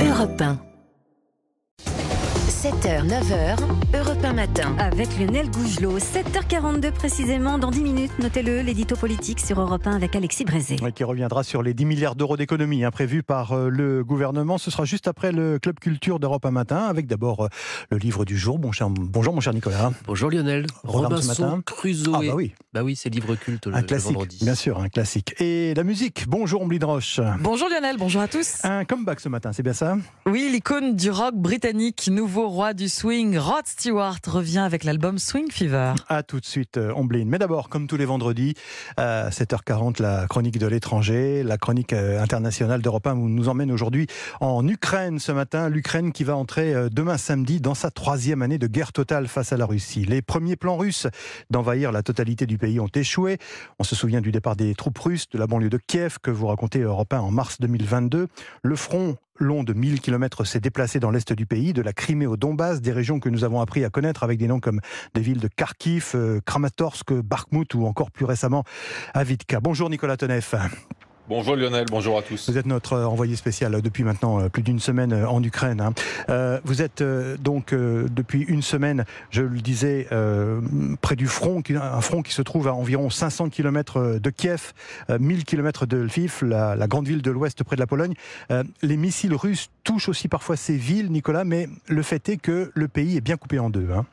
Europe 1. 7h, 9h, Europe 1 matin. Avec Lionel Gougelot, 7h42 précisément, dans 10 minutes, notez-le, l'édito politique sur Europe 1 avec Alexis Brézé. Ouais, qui reviendra sur les 10 milliards d'euros d'économies hein, prévus par euh, le gouvernement. Ce sera juste après le Club Culture d'Europe 1 matin, avec d'abord euh, le livre du jour. Bon, cher- bonjour mon cher Nicolas. Bonjour Lionel. Programme ce matin. Robinson Crusoe. Ah bah oui, Bah oui, c'est livre culte le, un le classique, vendredi. bien sûr, un classique. Et la musique, bonjour Omblin Roche. Bonjour Lionel, bonjour à tous. Un comeback ce matin, c'est bien ça? Oui, l'icône du rock britannique, nouveau roi du swing, Rod Stewart revient avec l'album Swing Fever. À tout de suite, euh, Omblin. Mais d'abord, comme tous les vendredis, à 7h40, la chronique de l'étranger, la chronique euh, internationale d'Europe 1 où nous emmène aujourd'hui en Ukraine ce matin. L'Ukraine qui va entrer euh, demain samedi dans sa troisième année de guerre totale face à la Russie. Les premiers plans russes d'envahir la totalité du pays ont échoué. On se souvient du départ des troupes russes de la banlieue de Kiev que vous racontez Europe 1 en mars 2022. Le front long de 1000 km s'est déplacé dans l'est du pays, de la Crimée au Donbass, des régions que nous avons appris à connaître avec des noms comme des villes de Kharkiv, euh, Kramatorsk, Bakhmut ou encore plus récemment Avidka. Bonjour Nicolas Tonev. Bonjour Lionel, bonjour à tous. Vous êtes notre euh, envoyé spécial euh, depuis maintenant euh, plus d'une semaine en Ukraine. hein. Vous êtes donc depuis une semaine, je le disais, près du front, un front qui se trouve à environ 500 km de Kiev, euh, 1000 km de Lviv, la, grande ville de l'ouest près de la Pologne. Les missiles russes touchent aussi parfois ces villes, Nicolas, mais le fait est que le pays est bien coupé en deux. hein.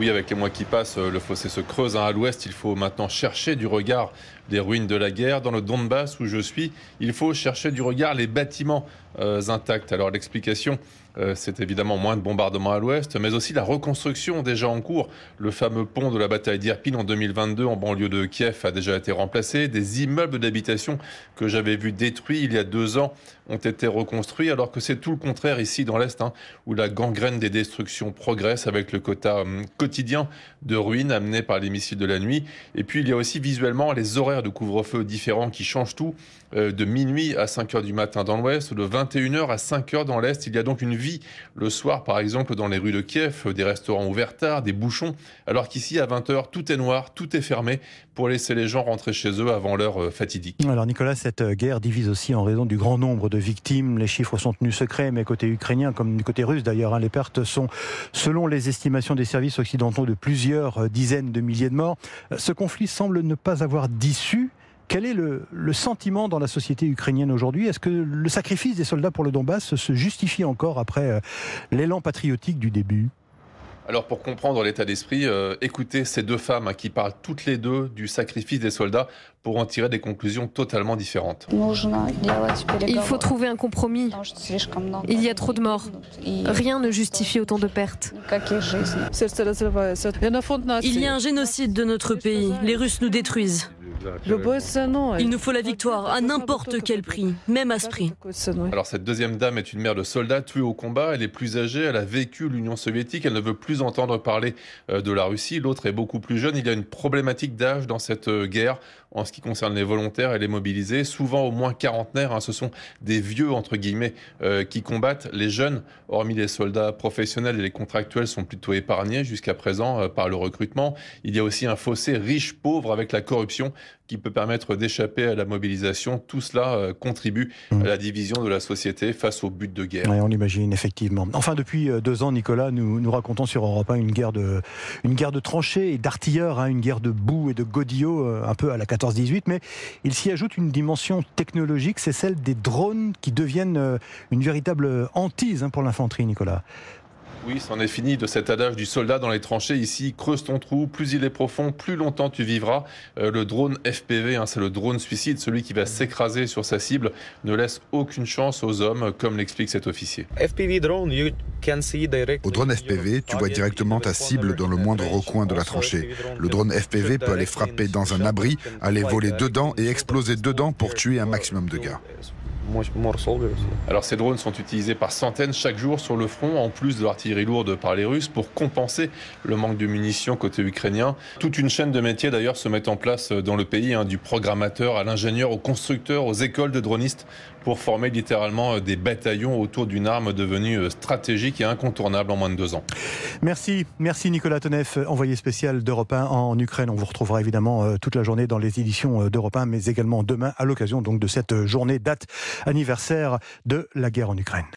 Oui, avec les mois qui passent, euh, le fossé se creuse. hein. À l'ouest, il faut maintenant chercher du regard les ruines de la guerre. Dans le Donbass, où je suis, il faut chercher du regard les bâtiments euh, intacts. Alors l'explication, euh, c'est évidemment moins de bombardements à l'ouest, mais aussi la reconstruction déjà en cours. Le fameux pont de la bataille d'Irpin en 2022 en banlieue de Kiev a déjà été remplacé. Des immeubles d'habitation que j'avais vus détruits il y a deux ans ont été reconstruits, alors que c'est tout le contraire ici dans l'Est, hein, où la gangrène des destructions progresse avec le quota hum, quotidien de ruines amenées par les missiles de la nuit. Et puis il y a aussi visuellement les horaires de couvre-feu différents qui changent tout, euh, de minuit à 5 heures du matin dans l'Ouest, de 21h à 5 heures dans l'Est. Il y a donc une vie le soir, par exemple, dans les rues de Kiev, euh, des restaurants ouverts tard, des bouchons, alors qu'ici à 20h, tout est noir, tout est fermé pour laisser les gens rentrer chez eux avant l'heure euh, fatidique. Alors Nicolas, cette guerre divise aussi en raison du grand nombre de victimes. Les chiffres sont tenus secrets, mais côté ukrainien comme côté russe d'ailleurs, hein, les pertes sont, selon les estimations des services occidentaux, de plusieurs euh, dizaines de milliers de morts. Euh, Ce conflit semble ne pas avoir d'issue. Quel est le, le sentiment dans la société ukrainienne aujourd'hui? Est-ce que le sacrifice des soldats pour le Donbass se justifie encore après euh, l'élan patriotique du début? Alors pour comprendre l'état d'esprit, euh, écoutez ces deux femmes hein, qui parlent toutes les deux du sacrifice des soldats pour en tirer des conclusions totalement différentes. Il faut trouver un compromis. Il y a trop de morts. Rien ne justifie autant de pertes. Il y a un génocide de notre pays. Les Russes nous détruisent. Il nous faut la victoire à n'importe quel prix, même à ce prix. Alors cette deuxième dame est une mère de soldats tués au combat, elle est plus âgée, elle a vécu l'Union soviétique, elle ne veut plus entendre parler euh, de la Russie, l'autre est beaucoup plus jeune, il y a une problématique d'âge dans cette euh, guerre en ce qui concerne les volontaires et les mobilisés, souvent au moins quarantenaires, hein, ce sont des vieux entre guillemets euh, qui combattent, les jeunes, hormis les soldats professionnels et les contractuels sont plutôt épargnés jusqu'à présent par le recrutement, il y a aussi un fossé riche-pauvre avec la corruption qui peut permettre d'échapper à la mobilisation, tout cela euh, contribue Mmh. à la division de la société face au but de guerre. Oui, on l'imagine effectivement. Enfin, depuis euh, deux ans, Nicolas, nous, nous racontons sur Europe 1 une guerre de, une guerre de tranchées et d'artilleurs, hein, une guerre de boue et de godillots, euh, un peu à la 14-18. Mais il s'y ajoute une dimension technologique, c'est celle des drones qui deviennent une véritable hantise hein, pour l'infanterie, Nicolas. Oui, c'en est fini de cet adage du soldat dans les tranchées. Ici, creuse ton trou, plus il est profond, plus longtemps tu vivras. Euh, le drone FPV, hein, c'est le drone suicide, celui qui va s'écraser sur sa cible, ne laisse aucune chance aux hommes, comme l'explique cet officier. Au drone FPV, tu vois directement ta cible dans le moindre recoin de la tranchée. Le drone FPV peut aller frapper dans un abri, aller voler dedans et exploser dedans pour tuer un maximum de gars. Alors ces drones sont utilisés par centaines chaque jour sur le front, en plus de l'artillerie lourde par les Russes, pour compenser le manque de munitions côté ukrainien. Toute une chaîne de métiers d'ailleurs se met en place dans le pays, hein, du programmateur à l'ingénieur, au constructeur, aux écoles de dronistes, pour former littéralement euh, des bataillons autour d'une arme devenue euh, stratégique et incontournable en moins de deux ans. Merci, merci Nicolas Tonev, envoyé spécial d'Europe 1 en Ukraine. On vous retrouvera évidemment euh, toute la journée dans les éditions d'Europe 1, mais également demain à l'occasion donc de cette journée date anniversaire de la guerre en Ukraine.